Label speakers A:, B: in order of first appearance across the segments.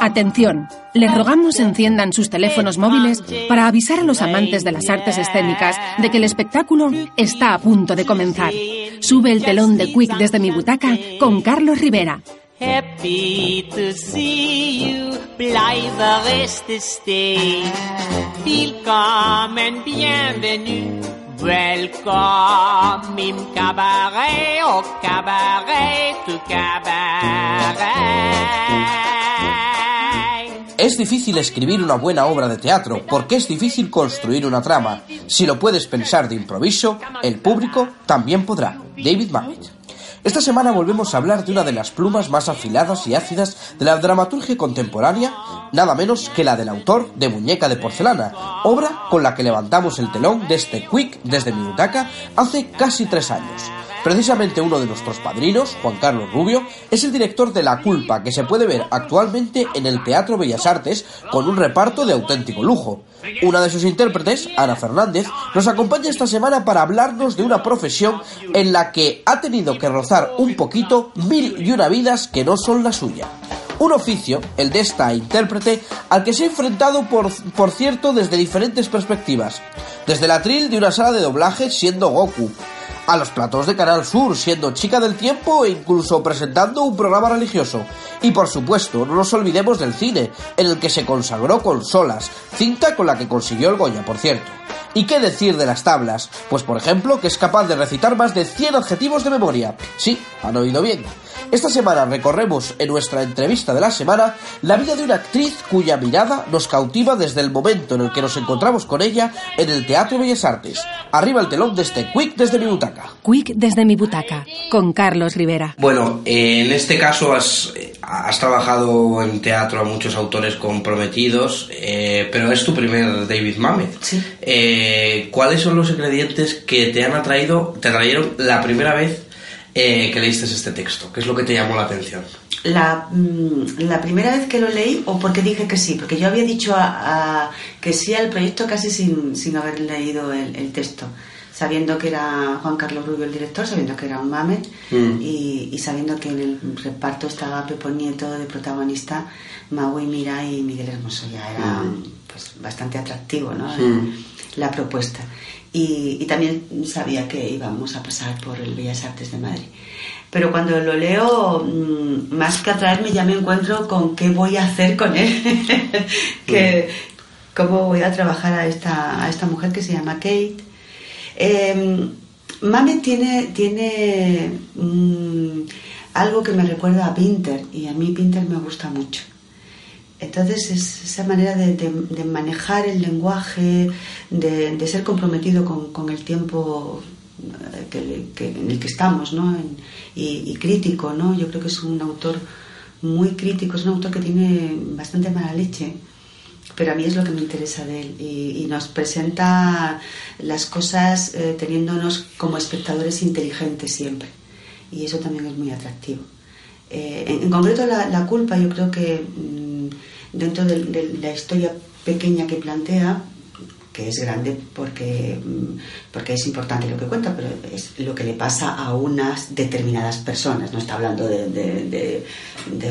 A: Atención, les rogamos enciendan sus teléfonos móviles para avisar a los amantes de las artes escénicas de que el espectáculo está a punto de comenzar. Sube el telón de Quick desde mi butaca con Carlos Rivera. Happy to see you,
B: Welcome im cabaret, au cabaret, tu cabaret. Es difícil escribir una buena obra de teatro porque es difícil construir una trama. Si lo puedes pensar de improviso, el público también podrá. David Mamet. Esta semana volvemos a hablar de una de las plumas más afiladas y ácidas de la dramaturgia contemporánea, nada menos que la del autor de Muñeca de Porcelana, obra con la que levantamos el telón de este Quick desde mi butaca hace casi tres años. Precisamente uno de nuestros padrinos, Juan Carlos Rubio, es el director de La Culpa, que se puede ver actualmente en el Teatro Bellas Artes con un reparto de auténtico lujo. Una de sus intérpretes, Ana Fernández, nos acompaña esta semana para hablarnos de una profesión en la que ha tenido que rozar un poquito mil y una vidas que no son la suya. Un oficio, el de esta intérprete, al que se ha enfrentado, por, por cierto, desde diferentes perspectivas. Desde el atril de una sala de doblaje siendo Goku, a los platos de Canal Sur, siendo chica del tiempo e incluso presentando un programa religioso. Y por supuesto, no nos olvidemos del cine, en el que se consagró con Solas, cinta con la que consiguió el Goya, por cierto. ¿Y qué decir de las tablas? Pues por ejemplo, que es capaz de recitar más de 100 adjetivos de memoria. Sí, han oído bien. Esta semana recorremos en nuestra entrevista de la semana la vida de una actriz cuya mirada nos cautiva desde el momento en el que nos encontramos con ella en el Teatro Bellas Artes. Arriba el telón de este Quick desde mi butaca.
A: Quick desde mi butaca, con Carlos Rivera.
C: Bueno, en este caso has, trabajado en teatro a muchos autores comprometidos, eh, pero es tu primer David Mamet.
D: Sí.
C: Eh, ¿Cuáles son los ingredientes que te han atraído, te atrayeron la primera vez eh, que leíste este texto? ¿Qué es lo que te llamó la atención?
D: La, mm, la, primera vez que lo leí, o porque dije que sí, porque yo había dicho a, que sí al proyecto casi sin, sin haber leído el, texto, sabiendo que era Juan Carlos Rubio el director, sabiendo que era un mame mm. y, sabiendo que en el reparto estaba Pepo Nieto de protagonista, Maui Mira y Miguel Hermoso. Ya era mm. pues, bastante atractivo ¿no? la propuesta y, también sabía que íbamos a pasar por el Bellas Artes de Madrid. Pero cuando lo leo, mm, más que atraerme, ya me encuentro con qué voy a hacer con él, que, cómo voy a trabajar a esta, a esta mujer que se llama Kate. Eh, Mame tiene, tiene mm, algo que me recuerda a Pinter y a mí Pinter me gusta mucho. Entonces es esa manera de, manejar el lenguaje, de, ser comprometido con, el tiempo eh, en el que estamos, ¿no? y, crítico, ¿no? Yo creo que es un autor muy crítico, es un autor que tiene bastante mala leche, pero a mí es lo que me interesa de él y, nos presenta las cosas eh, teniéndonos como espectadores inteligentes siempre y eso también es muy atractivo. Eh, en, concreto la, culpa yo creo que... Dentro de, la historia pequeña que plantea, que es grande porque, mm, porque es importante lo que cuenta, pero es lo que le pasa a unas determinadas personas, no está hablando de,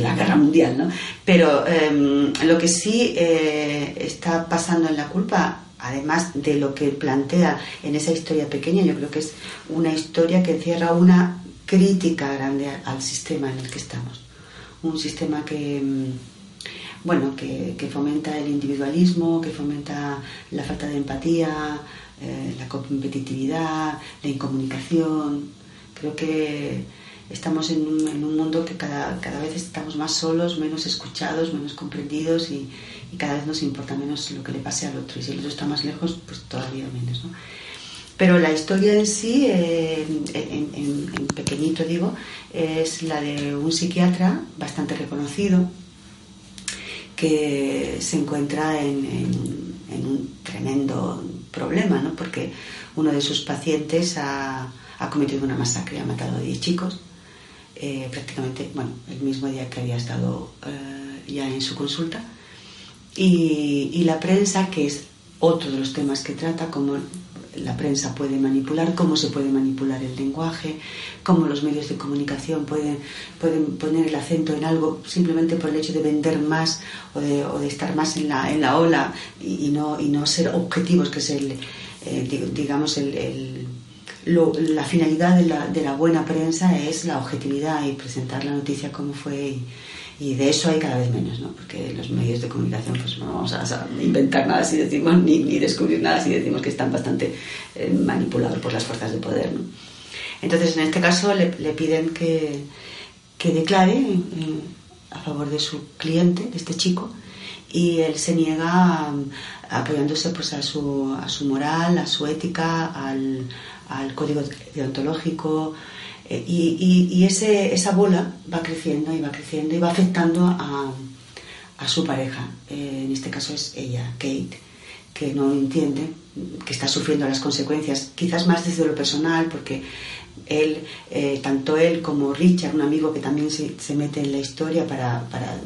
D: la guerra mundial, ¿no? Pero em, lo que sí eh, está pasando en la culpa, además de lo que plantea en esa historia pequeña, yo creo que es una historia que encierra una crítica grande al sistema en el que estamos. Un sistema que mm, bueno, que, fomenta el individualismo, que fomenta la falta de empatía, eh, la competitividad, la incomunicación. Creo que estamos en un, mundo que cada, vez estamos más solos, menos escuchados, menos comprendidos y, cada vez nos importa menos lo que le pase al otro. Y si el otro está más lejos, pues todavía menos. Pero la historia en sí, eh, en, pequeñito digo, es la de un psiquiatra bastante reconocido se encuentra en, un tremendo problema, ¿no? porque uno de sus pacientes ha, cometido una masacre, ha matado a 10 chicos, eh, prácticamente, bueno, el mismo día que había estado eh, ya en su consulta. Y, la prensa, que es otro de los temas que trata, como la prensa puede manipular, cómo se puede manipular el lenguaje, cómo los medios de comunicación pueden, pueden poner el acento en algo simplemente por el hecho de vender más o de, o de estar más en la, en la ola y, no, y no ser objetivos, que es el, eh, digamos, el, la finalidad de la, de la, buena prensa es la objetividad y presentar la noticia como fue. De eso hay cada vez menos, ¿no? Porque los medios de comunicación, pues no vamos a, inventar nada si decimos, ni, ni, descubrir nada si decimos que están bastante eh, manipulados por las fuerzas de poder, ¿no? Entonces, en este caso, le, le piden que, que declare eh, a favor de su cliente, de este chico, y él se niega apoyándose pues, a, su, a su moral, a su ética, al, al código deontológico, eh, y, y, esa bola va creciendo y va creciendo y va afectando a, a su pareja. Eh, en este caso es ella, Kate, que no entiende, que está sufriendo las consecuencias, quizás más desde lo personal, porque él, eh, tanto él como Richard, un amigo que también se, se mete en la historia para, para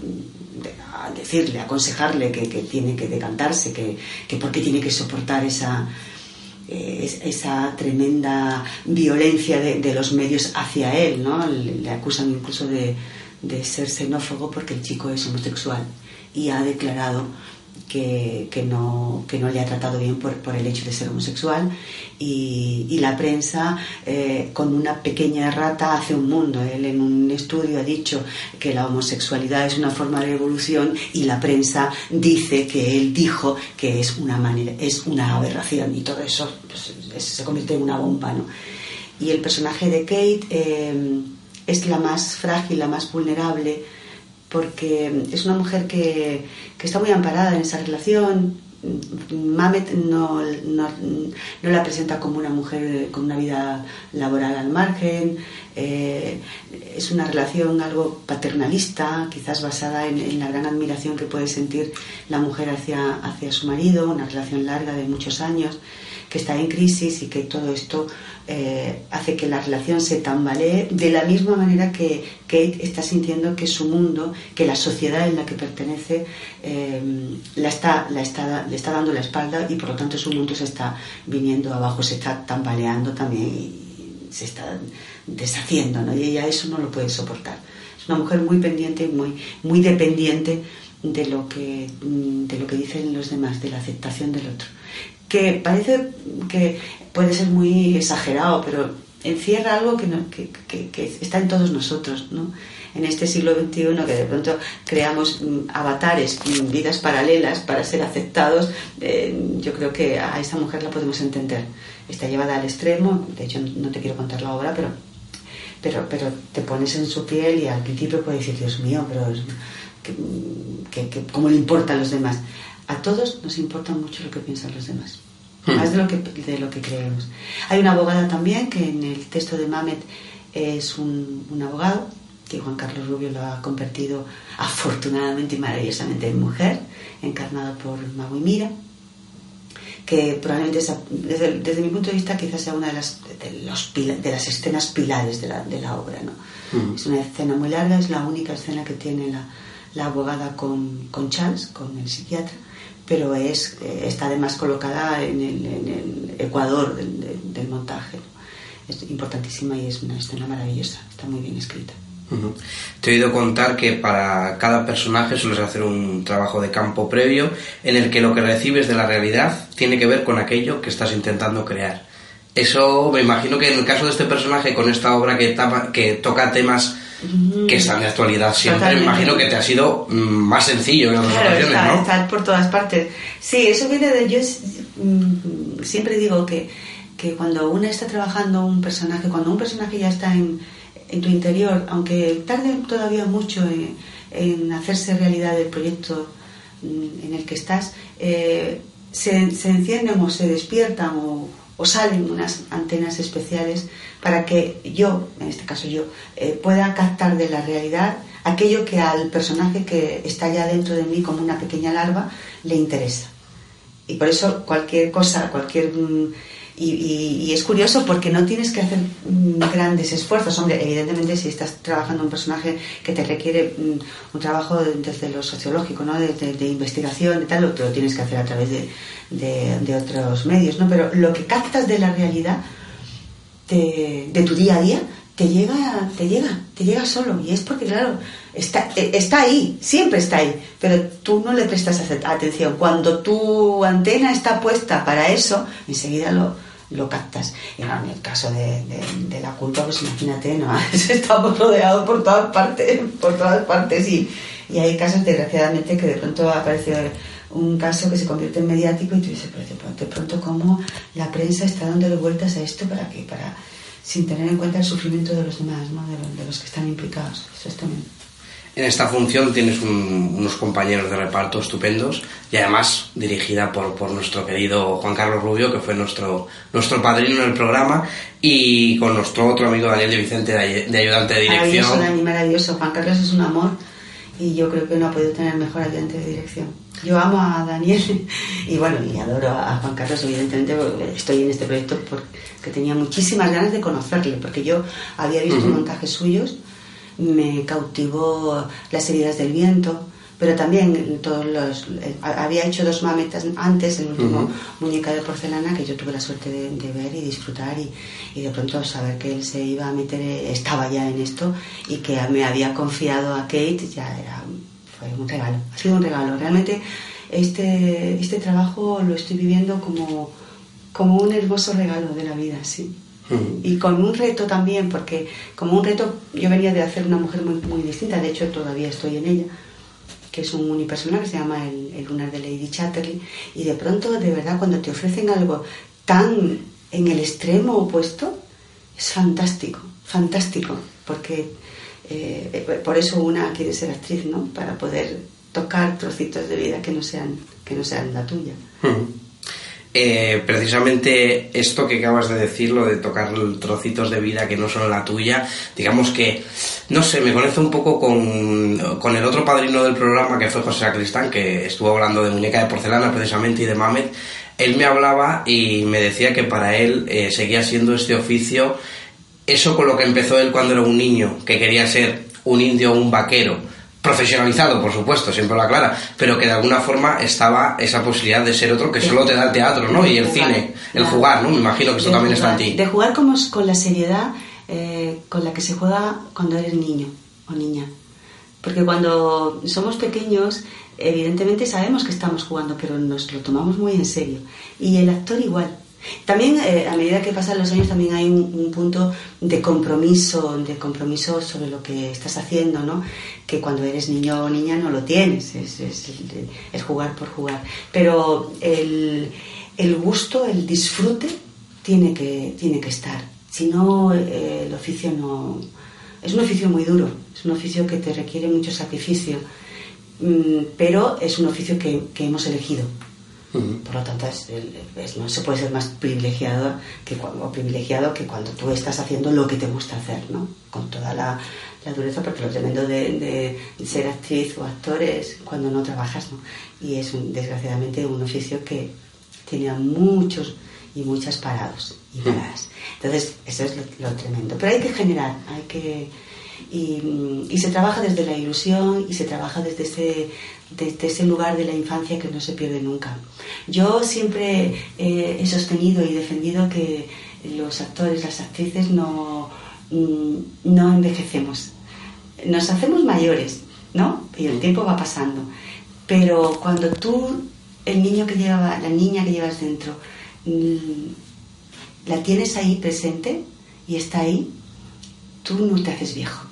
D: decirle, aconsejarle que, tiene que decantarse, que, que porque tiene que soportar esa, esa tremenda violencia de, los medios hacia él, ¿no? Le, acusan incluso de, ser xenófobo porque el chico es homosexual y ha declarado que, no, que no le ha tratado bien por, el hecho de ser homosexual y, la prensa eh, con una pequeña errata hace un mundo. Él en un estudio ha dicho que la homosexualidad es una forma de evolución y la prensa dice que él dijo que es una, manera, es una aberración y todo eso pues, se convierte en una bomba. ¿no? Y el personaje de Kate eh, es la más frágil, la más vulnerable porque es una mujer que, que está muy amparada en esa relación, Mamet no, no, la presenta como una mujer con una vida laboral al margen, eh, es una relación algo paternalista, quizás basada en, la gran admiración que puede sentir la mujer hacia, hacia su marido, una relación larga de muchos años, que está en crisis y que todo esto eh, hace que la relación se tambalee de la misma manera que Kate está sintiendo que su mundo, que la sociedad en la que pertenece, eh, la está, la está, le está dando la espalda y por lo tanto su mundo se está viniendo abajo, se está tambaleando también y se está deshaciendo, ¿no? y ella eso no lo puede soportar. Es una mujer muy pendiente, muy, muy dependiente de lo, que, de lo que dicen los demás, de la aceptación del otro que parece que puede ser muy exagerado, pero encierra algo que, que, está en todos nosotros, ¿no? En este siglo XXI que de pronto creamos mm, avatares, mm, vidas paralelas para ser aceptados, eh, yo creo que a esa mujer la podemos entender. Está llevada al extremo, de hecho no te quiero contar la obra, pero, pero, pero te pones en su piel y al principio puedes decir, Dios mío, pero ¿cómo le importa a los demás? A todos nos importa mucho lo que piensan los demás. Hmm. más de lo, que, de lo que creemos. Hay una abogada también que en el texto de Mamet es un, un abogado, que Juan Carlos Rubio lo ha convertido afortunadamente y maravillosamente en mujer, encarnado por Magui Mira, que probablemente desde, desde, mi punto de vista quizás sea una de las, de, los, de las escenas pilares de la, de la obra. ¿no? Hmm. Es una escena muy larga, es la única escena que tiene la, la abogada con, con Charles, con el psiquiatra, pero es, eh, está además colocada en el, ecuador del, montaje. Es importantísima y es una escena maravillosa, está muy bien escrita.
C: Te he oído contar que para cada personaje sueles hacer un trabajo de campo previo en el que lo que recibes de la realidad tiene que ver con aquello que estás intentando crear. Eso me imagino que en el caso de este personaje, con esta obra que, que toca temas que están de actualidad siempre, me imagino que te ha sido mm, más sencillo en otras ocasiones,
D: está, por todas partes. Sí, eso viene de... Yo mm, siempre digo que, que cuando uno está trabajando un personaje, cuando un personaje ya está en, en tu interior, aunque tarde todavía mucho en, hacerse realidad el proyecto mm, en el que estás, eh, se, encienden o se despiertan o o salen unas antenas especiales para que yo, en este caso yo, eh, pueda captar de la realidad aquello que al personaje que está ya dentro de mí como una pequeña larva le interesa. Y por eso cualquier cosa, cualquier... Mm, y, es curioso porque no tienes que hacer mm, grandes esfuerzos. Hombre, evidentemente si estás trabajando un personaje que te requiere mm, un trabajo desde lo sociológico, ¿no? de, investigación y tal, lo, lo, tienes que hacer a través de, de, otros medios. ¿no? Pero lo que captas de la realidad, de, tu día a día, te llega, te llega, te llega solo. Y es porque, claro, está, e, está ahí, siempre está ahí, pero tú no le prestas atención. Cuando tu antena está puesta para eso, enseguida lo, lo captas. Y en el caso de, la culpa, pues imagínate, ¿no? Estamos rodeados por todas partes, por todas partes y, y hay casos, desgraciadamente, que de pronto aparece un caso que se convierte en mediático y tú dices, pero de pronto, cómo la prensa está dando vueltas a esto para que, para sin tener en cuenta el sufrimiento de los demás, ¿no? de, los que están implicados. Eso es también
C: en esta función tienes unos compañeros de reparto estupendos y además dirigida por, por, nuestro querido Juan Carlos Rubio, que fue nuestro, nuestro padrino en el programa, y con nuestro otro amigo Daniel de Vicente de, ayudante de dirección.
D: Maravilloso, Dani, maravilloso. Juan Carlos es un amor y yo creo que no ha podido tener mejor ayudante de dirección. Yo amo a Daniel y bueno, y adoro a Juan Carlos, evidentemente, estoy en este proyecto porque tenía muchísimas ganas de conocerle, porque yo había visto montajes suyos me cautivó Las heridas del viento, pero también todos los eh, había hecho dos mametas antes el último muñeca de porcelana que yo tuve la suerte de, ver y disfrutar y, de pronto saber que él se iba a meter estaba ya en esto y que me había confiado a Kate ya era fue un regalo ha sido un regalo. Realmente este este trabajo lo estoy viviendo como como un hermoso regalo de la vida sí y con un reto también, porque como un reto yo venía de hacer una mujer muy, muy distinta, de hecho todavía estoy en ella, que es un unipersonal que se llama el, lunar de Lady Chatterley, y de pronto, de verdad, cuando te ofrecen algo tan en el extremo opuesto, es fantástico, fantástico, porque eh, por eso una quiere ser actriz, ¿no? Para poder tocar trocitos de vida que no sean, que no sean la tuya.
C: Eh, precisamente esto que acabas de decir, lo de tocar trocitos de vida que no son la tuya, digamos que, no sé, me conecto un poco con, el otro padrino del programa que fue José Sacristán, que estuvo hablando de muñeca de porcelana precisamente y de Mamet. Él me hablaba y me decía que para él eh, seguía siendo este oficio eso con lo que empezó él cuando era un niño, que quería ser un indio o un vaquero profesionalizado, por supuesto, siempre lo aclara, pero que de alguna forma estaba esa posibilidad de ser otro que solo te da el teatro, ¿no? Y el cine, el jugar, ¿no? Me imagino que eso también está en ti.
D: De jugar como, con la seriedad eh, con la que se juega cuando eres niño o niña. Porque cuando somos pequeños, evidentemente sabemos que estamos jugando, pero nos lo tomamos muy en serio. Y el actor igual. También, eh, a medida que pasan los años, también hay un, punto de compromiso, de compromiso sobre lo que estás haciendo, ¿no? Que cuando eres niño o niña no lo tienes, es, jugar por jugar. Pero el, gusto, el disfrute, tiene que, tiene que estar. Si no, eh, el oficio no... Es un oficio muy duro, es un oficio que te requiere mucho sacrificio, mm, pero es un oficio que hemos elegido por lo tanto, no se puede ser más privilegiado que, cuando, privilegiado que cuando tú estás haciendo lo que te gusta hacer, ¿no? Con toda la, dureza, porque lo tremendo de, ser actriz o actor es cuando no trabajas, ¿no? Y es, desgraciadamente, un oficio que tiene a muchos y muchas parados y paradas. Entonces, eso es lo, tremendo. Pero hay que generar, hay que... Y, y, se trabaja desde la ilusión y se trabaja desde ese, desde ese lugar de la infancia que no se pierde nunca. Yo siempre he sostenido y defendido que los actores, las actrices no, mm, no envejecemos. Nos hacemos mayores, ¿no? Y el tiempo va pasando. Pero cuando tú, el niño que lleva, la niña que llevas dentro, mm, la tienes ahí presente y está ahí, tú no te haces viejo.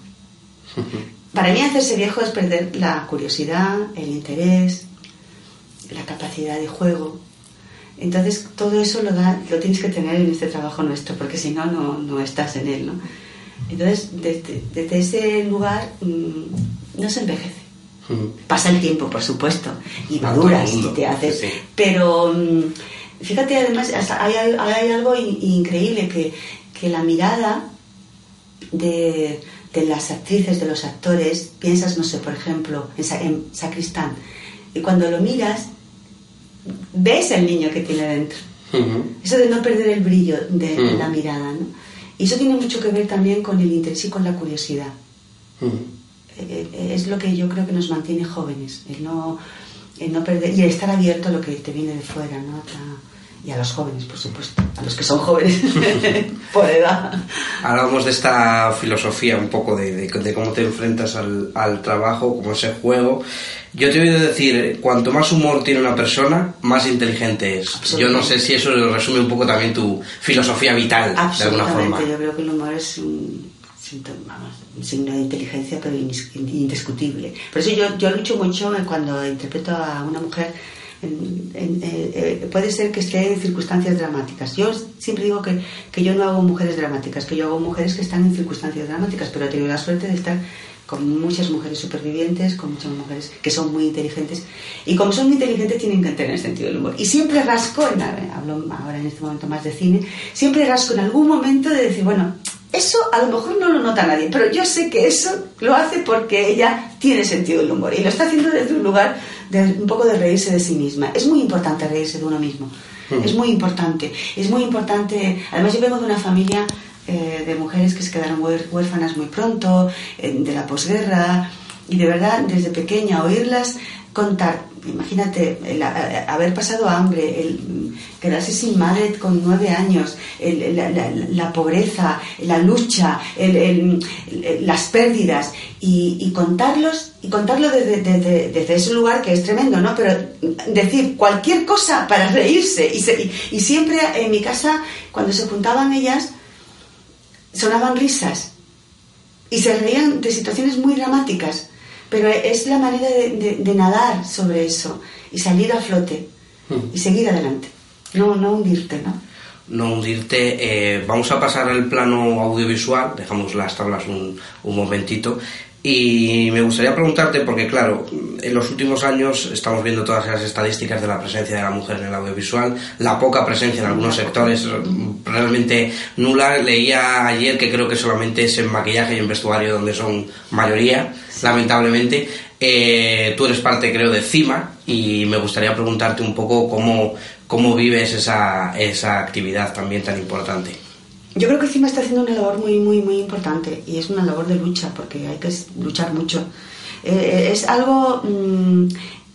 D: Para mí hacerse viejo es perder la curiosidad, el interés, la capacidad de juego. Entonces todo eso lo, da, lo tienes que tener en este trabajo nuestro, porque si no, no, estás en él. ¿no? Entonces, desde, ese lugar mm, no se envejece. Pasa el tiempo, por supuesto, y maduras y te haces. Pero mm, Fíjate, además, hay, hay algo increíble que, que la mirada de, de, las actrices, de los actores, piensas, no sé, por ejemplo, en, Sacristán, y cuando lo miras, ves el niño que tiene dentro. Eso de no perder el brillo de, la mirada, ¿no? Y eso tiene mucho que ver también con el interés y con la curiosidad. Eh, eh, es lo que yo creo que nos mantiene jóvenes, el no, el no perder y el estar abierto a lo que te viene de fuera, ¿no? Y a los jóvenes, por supuesto, a los que son jóvenes por edad.
C: Hablábamos de esta filosofía un poco de, de, cómo te enfrentas al, al, trabajo, como ese juego. Yo te he oído decir, cuanto más humor tiene una persona, más inteligente es. Yo no sé si eso resume un poco también tu filosofía vital, de alguna forma.
D: Yo creo que el humor es un, signo de inteligencia, pero indiscutible. Por eso yo, yo lucho mucho cuando interpreto a una mujer en, eh, puede ser que esté en circunstancias dramáticas. Yo siempre digo que, que, yo no hago mujeres dramáticas, que yo hago mujeres que están en circunstancias dramáticas, pero he tenido la suerte de estar con muchas mujeres supervivientes, con muchas mujeres que son muy inteligentes. Y como son muy inteligentes, tienen que tener sentido del humor. Y siempre rasco, en, hablo ahora en este momento más de cine, siempre rasco en algún momento de decir, bueno, eso a lo mejor no lo nota nadie, pero yo sé que eso lo hace porque ella tiene sentido del humor y lo está haciendo desde un lugar de un poco de reírse de sí misma. Es muy importante reírse de uno mismo. Es muy importante. Es muy importante. Además, yo vengo de una familia eh, de mujeres que se quedaron huérfanas muy pronto, eh, de la posguerra, y de verdad, desde pequeña, oírlas contar, imagínate, haber pasado hambre, el, quedarse sin madre con nueve años, la, pobreza, la lucha, las pérdidas, y, contarlos, y contarlo desde, ese lugar que es tremendo, ¿no? Pero decir cualquier cosa para reírse, y, y siempre en mi casa, cuando se juntaban ellas, sonaban risas, y se reían de situaciones muy dramáticas pero es la manera de, nadar sobre eso y salir a flote hmm. y seguir adelante. No, no hundirte, ¿no?
C: No hundirte. Eh, vamos a pasar al plano audiovisual, dejamos las tablas un, un momentito. Y me gustaría preguntarte, porque claro, en los últimos años estamos viendo todas las estadísticas de la presencia de la mujer en el audiovisual, la poca presencia en algunos sectores realmente nula. Leía ayer que creo que solamente es en maquillaje y en vestuario donde son mayoría, lamentablemente. Eh, tú eres parte, creo, de CIMA y me gustaría preguntarte un poco cómo, cómo vives esa, esa actividad también tan importante.
D: Yo creo que CIMA está haciendo una labor muy, muy, muy importante y es una labor de lucha porque hay que luchar mucho. Eh, eh, es algo mm,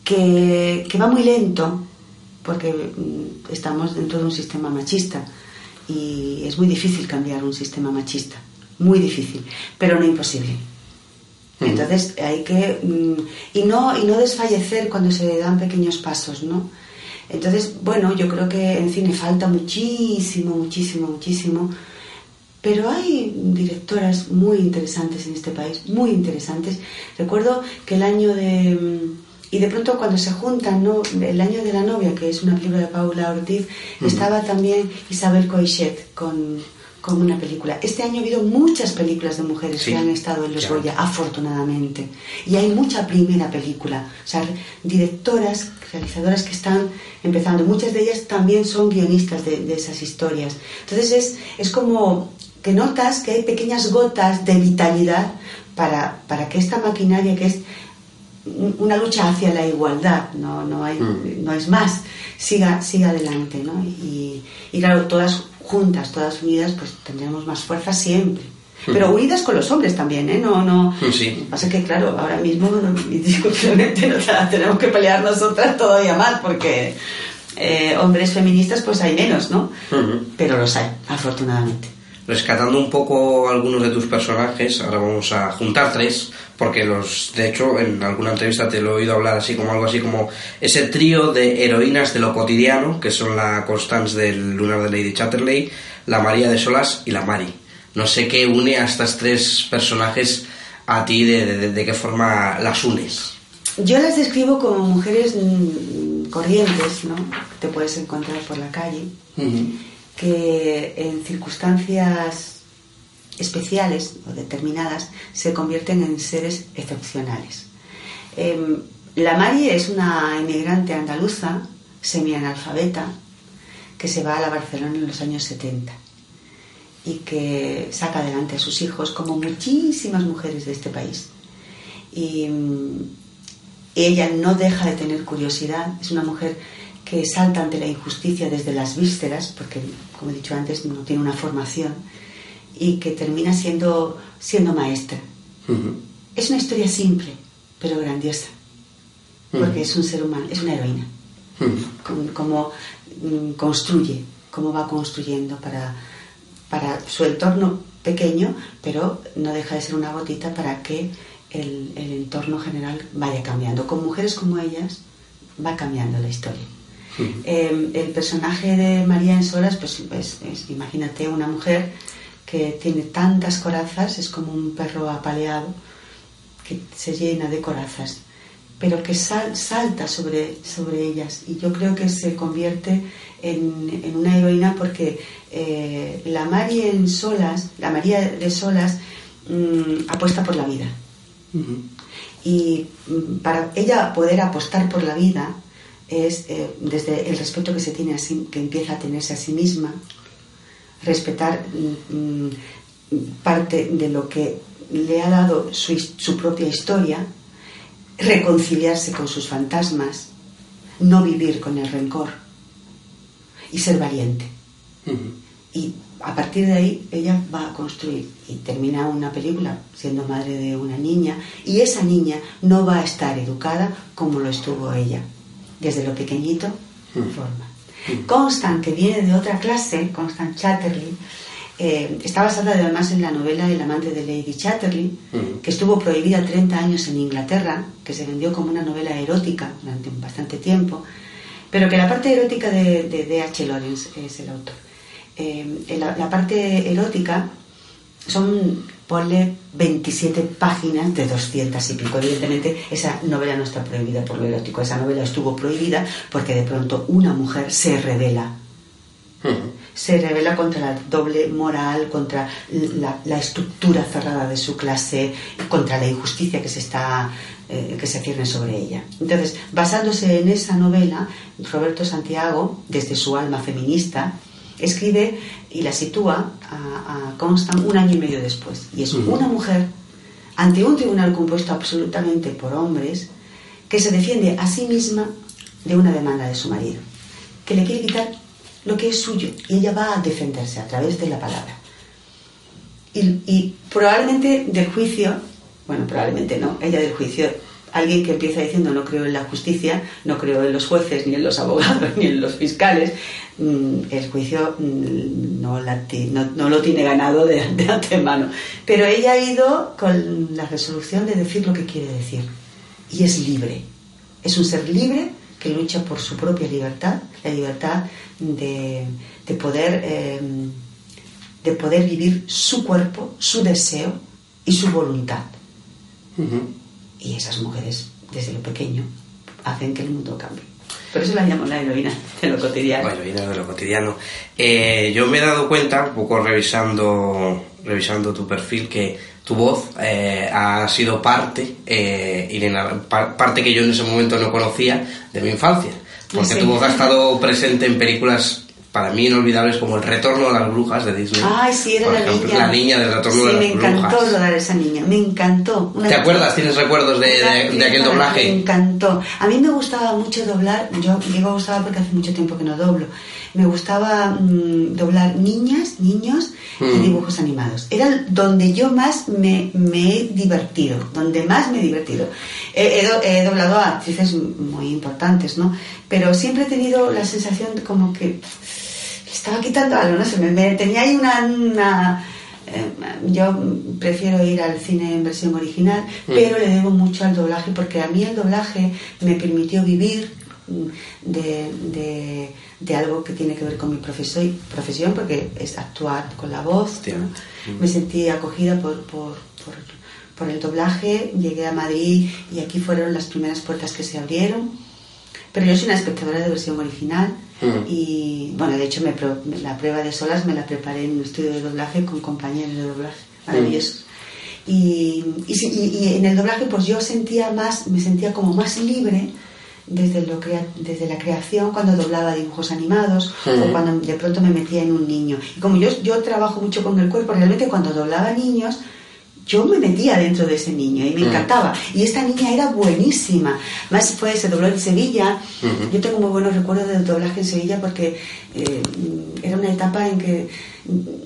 D: que, que, va muy lento porque mm, estamos dentro de un sistema machista y es muy difícil cambiar un sistema machista, muy difícil, pero no imposible. Mm. Entonces hay que y no y no desfallecer cuando se dan pequeños pasos, ¿no? Entonces, bueno, yo creo que en cine falta muchísimo, muchísimo, muchísimo pero hay directoras muy interesantes en este país, muy interesantes. Recuerdo que el año de... Y de pronto cuando se juntan, ¿no? el año de la novia, que es una película de Paula Ortiz, estaba también Isabel Coixet con, con, una película. Este año ha habido muchas películas de mujeres que han estado en los Goya, afortunadamente. Y hay mucha primera película. O sea, directoras, realizadoras que están empezando. Muchas de ellas también son guionistas de, de esas historias. Entonces es, es como que notas que hay pequeñas gotas de vitalidad para, para que esta maquinaria, que es una lucha hacia la igualdad, no, no, hay, mm. no es más, siga, siga adelante. ¿no? Y, y, claro, todas juntas, todas unidas, pues tendremos más fuerza siempre. Mm. Pero unidas con los hombres también, ¿eh? No, no.
C: Sí.
D: Pasa que, claro, ahora mismo, indiscutiblemente, no tenemos que pelear nosotras todavía más, porque eh, hombres feministas, pues hay menos, ¿no? Pero los hay, afortunadamente
C: rescatando un poco algunos de tus personajes, ahora vamos a juntar tres, porque los, de hecho, en alguna entrevista te lo he oído hablar así como algo así como ese trío de heroínas de lo cotidiano, que son la Constance del Lunar de Lady Chatterley, la María de Solas y la Mari. No sé qué une a estas tres personajes a ti, de, de, qué forma las unes.
D: Yo las describo como mujeres mm, corrientes, ¿no? Te puedes encontrar por la calle que en circunstancias especiales o determinadas se convierten en seres excepcionales. Em, la Mari es una inmigrante andaluza, semianalfabeta, que se va a la Barcelona en los años 70 y que saca adelante a sus hijos como muchísimas mujeres de este país. Y mm, ella no deja de tener curiosidad, es una mujer que salta ante la injusticia desde las vísceras, porque como he dicho antes no tiene una formación, y que termina siendo, siendo maestra. Es una historia simple, pero grandiosa, porque es un ser humano, es una heroína. Como, mm, construye, cómo va construyendo para, para su entorno pequeño, pero no deja de ser una gotita para que el, entorno general vaya cambiando. Con mujeres como ellas va cambiando la historia. Em, el personaje de María en Solas, pues, pues imagínate una mujer que tiene tantas corazas, es como un perro apaleado que se llena de corazas, pero que salta sobre, sobre ellas. Y yo creo que se convierte en, una heroína porque eh, la María en Solas, la María de Solas, mm, apuesta por la vida. Y mm, para ella poder apostar por la vida es eh, desde el respeto que se tiene que empieza a tenerse a sí misma, respetar mm, parte de lo que le ha dado su, su, propia historia, reconciliarse con sus fantasmas, no vivir con el rencor y ser valiente. Y a partir de ahí ella va a construir y termina una película siendo madre de una niña y esa niña no va a estar educada como lo estuvo ella, desde lo pequeñito forma. Constant, que viene de otra clase, Constant Chatterley, eh, está basada además en la novela El amante de Lady Chatterley, que estuvo prohibida 30 años en Inglaterra, que se vendió como una novela erótica durante bastante tiempo, pero que la parte erótica de D.H. Lawrence es el autor. Eh, la, parte erótica son, ponle 27 páginas de 200 y pico. Evidentemente, esa novela no está prohibida por lo erótico, esa novela estuvo prohibida porque de pronto una mujer se revela. Se revela contra la doble moral, contra la, estructura cerrada de su clase, contra la injusticia que se está eh, que se cierne sobre ella. Entonces, basándose en esa novela, Roberto Santiago, desde su alma feminista, escribe y la sitúa a, Constant un año y medio después. Y es una mujer ante un tribunal compuesto absolutamente por hombres que se defiende a sí misma de una demanda de su marido, que le quiere quitar lo que es suyo y ella va a defenderse a través de la palabra. Y, y probablemente del juicio, bueno, probablemente no, ella del juicio alguien que empieza diciendo no creo en la justicia, no creo en los jueces, ni en los abogados, ni en los fiscales, mm, el juicio mm, no, lo tiene ganado de, antemano. Pero ella ha ido con la resolución de decir lo que quiere decir. Y es libre. Es un ser libre que lucha por su propia libertad, la libertad de, poder, em, de poder vivir su cuerpo, su deseo y su voluntad. Y esas mujeres, desde lo pequeño, hacen que el mundo cambie. Por eso la llamo la heroína de lo cotidiano.
C: La heroína de lo cotidiano. Eh, yo me he dado cuenta, un poco revisando, revisando tu perfil, que tu voz eh, ha sido parte, eh, parte que yo en ese momento no conocía de mi infancia. Porque tu voz ha estado presente en películas para mí inolvidables como El retorno a las brujas de Disney.
D: Ay, sí, era
C: la
D: niña.
C: La niña del retorno de las
D: brujas. me encantó rodar esa niña, me encantó.
C: ¿Te acuerdas? ¿Tienes recuerdos de, de, aquel doblaje?
D: Me encantó. A mí me gustaba mucho doblar, yo digo gustaba porque hace mucho tiempo que no doblo. Me gustaba mm, doblar niñas, niños y mm. dibujos animados. Era donde yo más me, me he divertido, donde más me he divertido. He, he, doblado a actrices muy importantes, ¿no? Pero siempre he tenido la sensación de como que estaba quitando algo, no sé, me, tenía ahí una... Eh, yo prefiero ir al cine en versión original, mm. pero le debo mucho al doblaje, porque a mí el doblaje me permitió vivir de, de, algo que tiene que ver con mi profesión, profesión porque es actuar con la voz. Mm. Me sentí acogida por, por, por, por el doblaje, llegué a Madrid y aquí fueron las primeras puertas que se abrieron. Pero yo soy una espectadora de versión original Mm. Y bueno, de hecho, me, la prueba de solas me la preparé en un estudio de doblaje con compañeros de doblaje maravillosos. Y, y, en el doblaje, pues yo sentía más, me sentía como más libre desde, lo crea- desde la creación, cuando doblaba dibujos animados o cuando de pronto me metía en un niño. Y como yo, yo trabajo mucho con el cuerpo, realmente cuando doblaba niños, yo me metía dentro de ese niño y me encantaba. Y esta niña era buenísima. Más fue, se dobló en Sevilla. Yo tengo muy buenos recuerdos del doblaje en Sevilla porque eh, era una etapa en que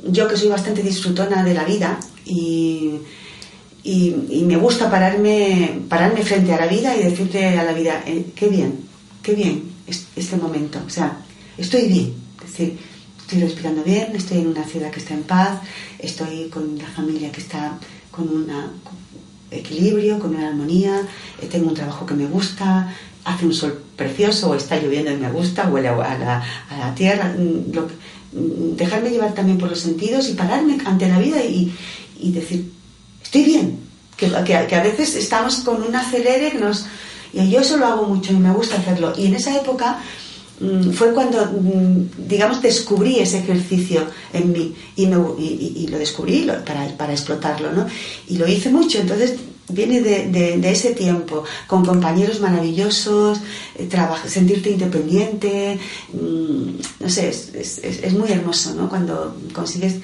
D: yo que soy bastante disfrutona de la vida y, y, y me gusta pararme, pararme frente a la vida y decirte a la vida, eh, qué bien, qué bien es- este momento. O sea, estoy bien. Decir, estoy respirando bien, estoy en una ciudad que está en paz, estoy con una familia que está con un equilibrio, con una armonía, eh, tengo un trabajo que me gusta, hace un sol precioso o está lloviendo y me gusta, huele a la, a la tierra. mm, lo mm, dejarme llevar también por los sentidos y pararme ante la vida y, y decir, estoy bien. Que, que- a veces estamos con un acelere que nos... Y yo eso lo hago mucho y me gusta hacerlo. Y en esa época mm, fue cuando, mm, digamos, descubrí ese ejercicio en mí y, me- y- lo descubrí para, para explotarlo, ¿no? Y lo hice mucho, entonces viene de, de- ese tiempo, con compañeros maravillosos, eh, traba- sentirte independiente, mm, no sé, es- es- es muy hermoso, ¿no? Cuando consigues...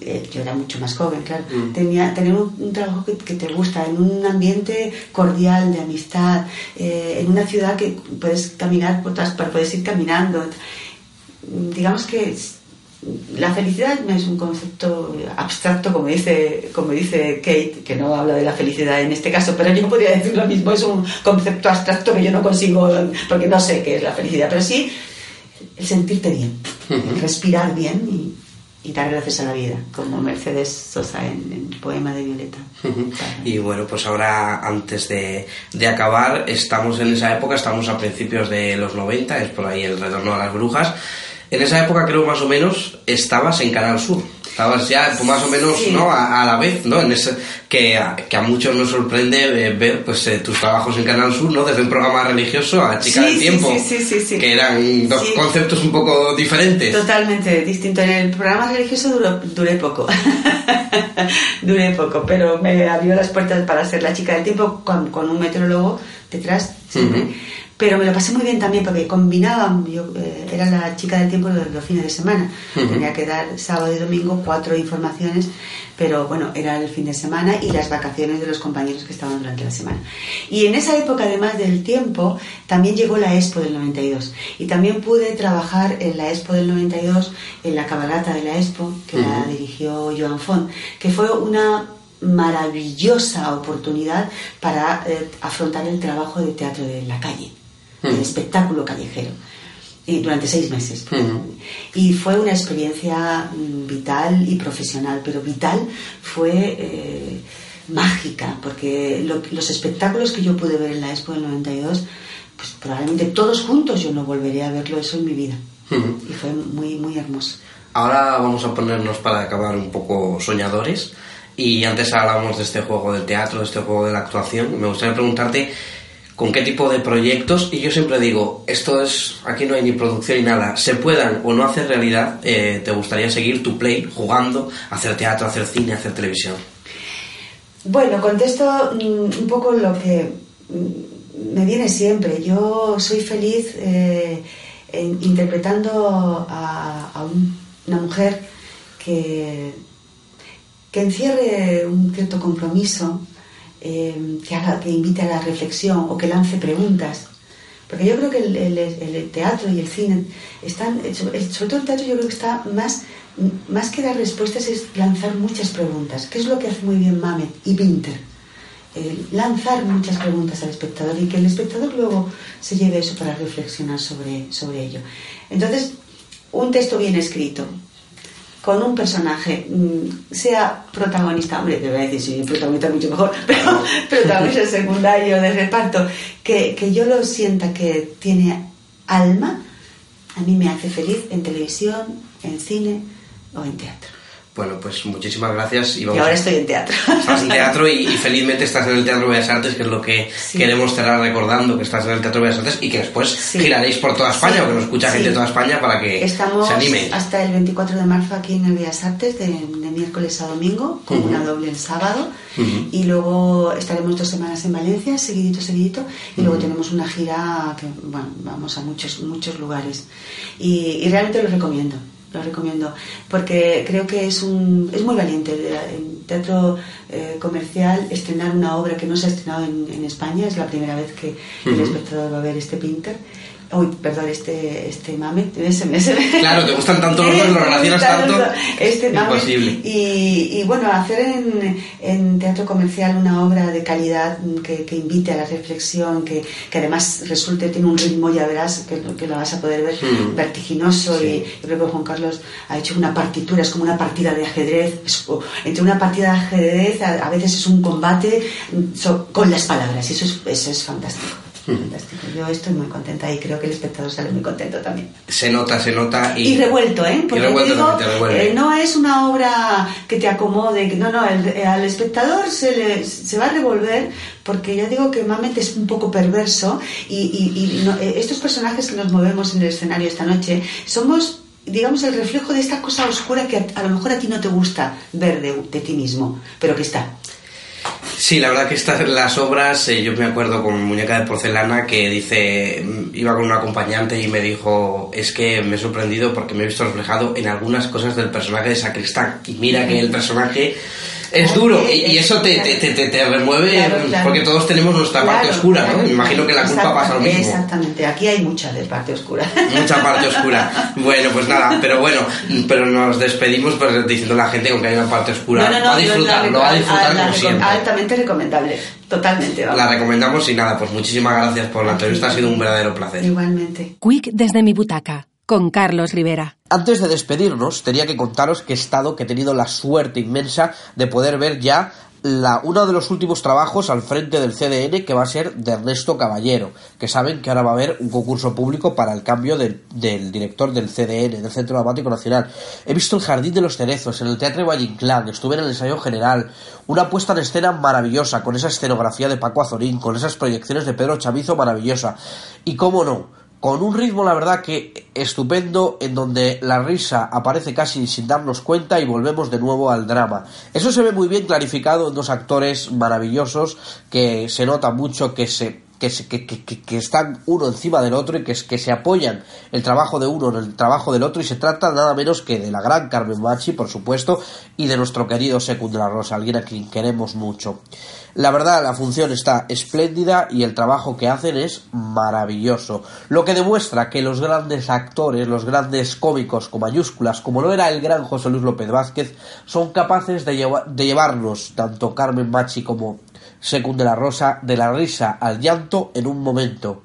D: eh, yo era mucho más joven, claro. Tenía, tener un, un trabajo que, que te gusta, en un ambiente cordial, de amistad, eh, en una ciudad que puedes caminar por todas partes, puedes ir caminando. Digamos que la felicidad no es un concepto abstracto, como dice, como dice Kate, que no habla de la felicidad en este caso, pero yo podría decir lo mismo, es un concepto abstracto que yo no consigo, porque no sé qué es la felicidad, pero sí el sentirte bien, el respirar bien y, y dar gracias a la vida, como Mercedes Sosa en, en el poema de Violeta.
C: Y bueno, pues ahora antes de, de acabar, estamos en esa época, estamos a principios de los 90, es por ahí el retorno a las brujas. En esa época creo más o menos estabas en Canal Sur. Estabas ya pues, más o menos
D: Sí.
C: ¿no? a, a la vez, ¿no? En ese, que, a, que a muchos nos sorprende eh, ver pues eh, tus trabajos en Canal Sur, ¿no? Desde un programa religioso a Chica
D: Sí,
C: del
D: sí,
C: Tiempo. Que eran dos conceptos un poco diferentes.
D: Totalmente distinto. En el programa religioso duró- duré poco. duré poco, pero me abrió las puertas para ser la chica del tiempo con, con un meteorólogo detrás. siempre.
C: Ujú.
D: Pero me lo pasé muy bien también porque combinaban, yo eh, era la chica del tiempo los, los fines de semana. Tenía que dar sábado y domingo cuatro informaciones, pero bueno, era el fin de semana y las vacaciones de los compañeros que estaban durante la semana. Y en esa época, además del tiempo, también llegó la Expo del 92. Y también pude trabajar en la Expo del 92, en la cabalgata de la Expo, que la dirigió Joan Font, que fue una maravillosa oportunidad para eh, afrontar el trabajo de teatro de la calle, el
C: Ujú.
D: espectáculo callejero, y durante seis meses.
C: Ujú.
D: Y fue una experiencia mm, vital y profesional, pero vital fue eh, mágica, porque lo- los espectáculos que yo pude ver en la Expo del 92, pues probablemente todos juntos yo no volveré a verlo eso en mi vida. Y fue muy, muy hermoso.
C: Ahora vamos a ponernos para acabar un poco soñadores. Y antes hablábamos de este juego del teatro, de este juego de la actuación. Me gustaría preguntarte con qué tipo de proyectos, y yo siempre digo, esto es, aquí no hay ni producción ni nada, se puedan o no hacer realidad, eh, te gustaría seguir tu play jugando, hacer teatro, hacer cine, hacer televisión.
D: Bueno, contesto mm, un poco lo que mm, me viene siempre. Yo soy feliz eh, interpretando a, a un- una mujer que, que encierre un cierto compromiso, eh, que, invite a la reflexión o que lance preguntas. Porque yo creo que el, teatro y el cine están, sobre sobre todo el teatro yo creo que está más, más que dar respuestas es lanzar muchas preguntas, que es lo que hace muy bien Mamet y Winter. El lanzar muchas preguntas al espectador y que el espectador luego se lleve eso para reflexionar sobre, sobre ello. Entonces, un texto bien escrito, con un personaje, mm, sea protagonista, hombre, te voy a decir, si protagonista mucho mejor, pero protagonista secundario de reparto, que, que yo lo sienta que tiene alma, a mí me hace feliz en televisión, en cine o en teatro.
C: Bueno, pues muchísimas gracias.
D: Y, ahora estoy en teatro.
C: Estás en teatro y, felizmente estás en el Teatro Bellas Artes, que es lo que queremos cerrar recordando, que estás en el Teatro Bellas Artes y que después giraréis por toda España, porque nos escucha gente de toda España para que
D: Estamos
C: se anime.
D: hasta el 24 de marzo aquí en el Bellas Artes, de, miércoles a domingo, con una doble el sábado. Y luego estaremos dos semanas en Valencia, seguidito, seguidito. Y luego tenemos una gira que, bueno, vamos a muchos, muchos lugares. y realmente lo recomiendo lo recomiendo, porque creo que es, un, es muy valiente en teatro eh, comercial estrenar una obra que no se ha estrenado en, en España, es la primera vez que el espectador va a ver este Pinter Uy, perdón, este, este mame.
C: Claro, te gustan tanto los dos, lo relacionas tanto.
D: Este mame. Imposible. Y, y, bueno, hacer en, en, teatro comercial una obra de calidad que, que invite a la reflexión, que, que, además resulte, tiene un ritmo, ya verás, que, que lo vas a poder ver, hmm. vertiginoso. Y yo creo que Juan Carlos ha hecho una partitura, es como una partida de ajedrez. entre una partida de ajedrez, a, veces es un combate con las palabras, y eso es, eso es fantástico. Yo estoy muy contenta y creo que el espectador sale muy contento también.
C: Se nota, se nota.
D: Y, revuelto, ¿eh? Porque digo, eh, no es una obra que te acomode, no, no, al espectador se, le, se va a revolver porque ya digo que Mamet es un poco perverso y, eh, estos personajes que nos movemos en el escenario esta noche somos digamos, el reflejo de esta cosa oscura que a, lo mejor a ti no te gusta ver de, de ti mismo, pero que está.
C: Sí, la verdad que estas las obras, eh, yo me acuerdo con Muñeca de Porcelana que dice, iba con un acompañante y me dijo, es que me he sorprendido porque me he visto reflejado en algunas cosas del personaje de Sacristán. Y mira que el personaje es duro y, eso te, te, te, te remueve porque todos tenemos nuestra parte oscura, ¿no? Me imagino que la culpa pasa lo mismo.
D: Exactamente, aquí hay mucha de parte oscura.
C: Mucha parte oscura. Bueno, pues nada, pero bueno, pero nos despedimos pues, diciendo a la gente con que hay una parte oscura. No, va a disfrutar, va a disfrutar como siempre.
D: Altamente recomendable, totalmente.
C: La recomendamos y nada, pues muchísimas gracias por la entrevista, ha sido un verdadero placer.
D: Igualmente.
A: Quick desde mi butaca con Carlos Rivera.
B: Antes de despedirnos, tenía que contaros que he estado, que he tenido la suerte inmensa de poder ver ya la, uno de los últimos trabajos al frente del CDN que va a ser de Ernesto Caballero, que saben que ahora va a haber un concurso público para el cambio del, director del CDN, del Centro Dramático Nacional. He visto el Jardín de los Cerezos en el Teatro Valle estuve en el ensayo general, una puesta en escena maravillosa, con esa escenografía de Paco Azorín, con esas proyecciones de Pedro Chavizo maravillosa. Y cómo no, con un ritmo la verdad que estupendo en donde la risa aparece casi sin darnos cuenta y volvemos de nuevo al drama. Eso se ve muy bien clarificado en dos actores maravillosos que se nota mucho que se que, que, que, que, están uno encima del otro y que, que se apoyan el trabajo de uno en el trabajo del otro y se trata nada menos que de la gran Carmen Machi, por supuesto, y de nuestro querido Secundra Rosa, alguien a quien queremos mucho. La verdad, la función está espléndida y el trabajo que hacen es maravilloso. Lo que demuestra que los grandes actores, los grandes cómicos con mayúsculas, como lo era el gran José Luis López Vázquez, son capaces de, de llevarnos, tanto Carmen Machi como Secund la Rosa, de la risa al llanto en un momento.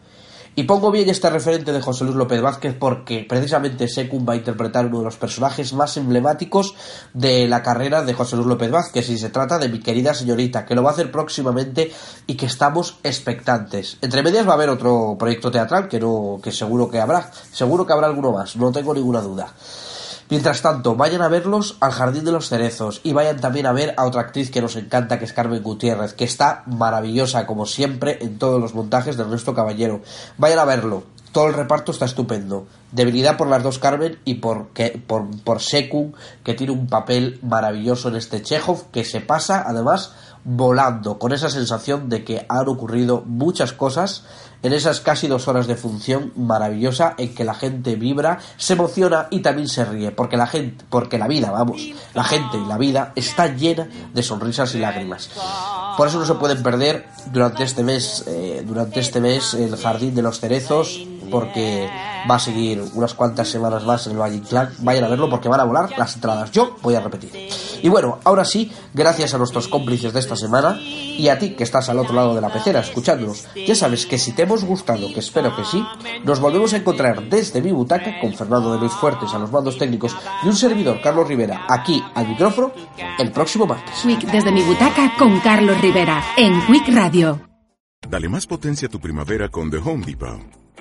B: Y pongo bien este referente de José Luis López Vázquez porque precisamente Secund va a interpretar uno de los personajes más emblemáticos de la carrera de José Luis López Vázquez y se trata de mi querida señorita, que lo va a hacer próximamente y que estamos expectantes. Entre medias va a haber otro proyecto teatral que no, que seguro que habrá, seguro que habrá alguno más, no tengo ninguna duda. Mientras tanto, vayan a verlos al Jardín de los Cerezos y vayan también a ver a otra actriz que nos encanta, que es Carmen Gutiérrez, que está maravillosa, como siempre, en todos los montajes de Ernesto Caballero. Vayan a verlo. Todo el reparto está estupendo. Debilidad por las dos Carmen y por, que, por, por que tiene un papel maravilloso en este Chekhov, que se pasa, además, volando, con esa sensación de que han ocurrido muchas cosas en esas casi dos horas de función maravillosa en que la gente vibra, se emociona y también se ríe, porque la gente, porque la vida, vamos, la gente y la vida está llena de sonrisas y lágrimas. Por eso no se pueden perder durante este mes, eh, durante este mes el Jardín de los Cerezos, porque va a seguir unas cuantas semanas más en el Valle Inclán. Vayan a verlo porque van a volar las entradas. Yo voy a repetir. Y bueno, ahora sí, gracias a nuestros cómplices de esta semana y a ti que estás al otro lado de la pecera escuchándonos, ya sabes que si te hemos gustado, que espero que sí, nos volvemos a encontrar desde mi butaca con Fernando de Luis Fuertes a los mandos técnicos y un servidor, Carlos Rivera, aquí al micrófono el próximo martes.
A: Quick desde mi butaca con Carlos Rivera en Quick Radio.
E: Dale más potencia a tu primavera con The Home Depot.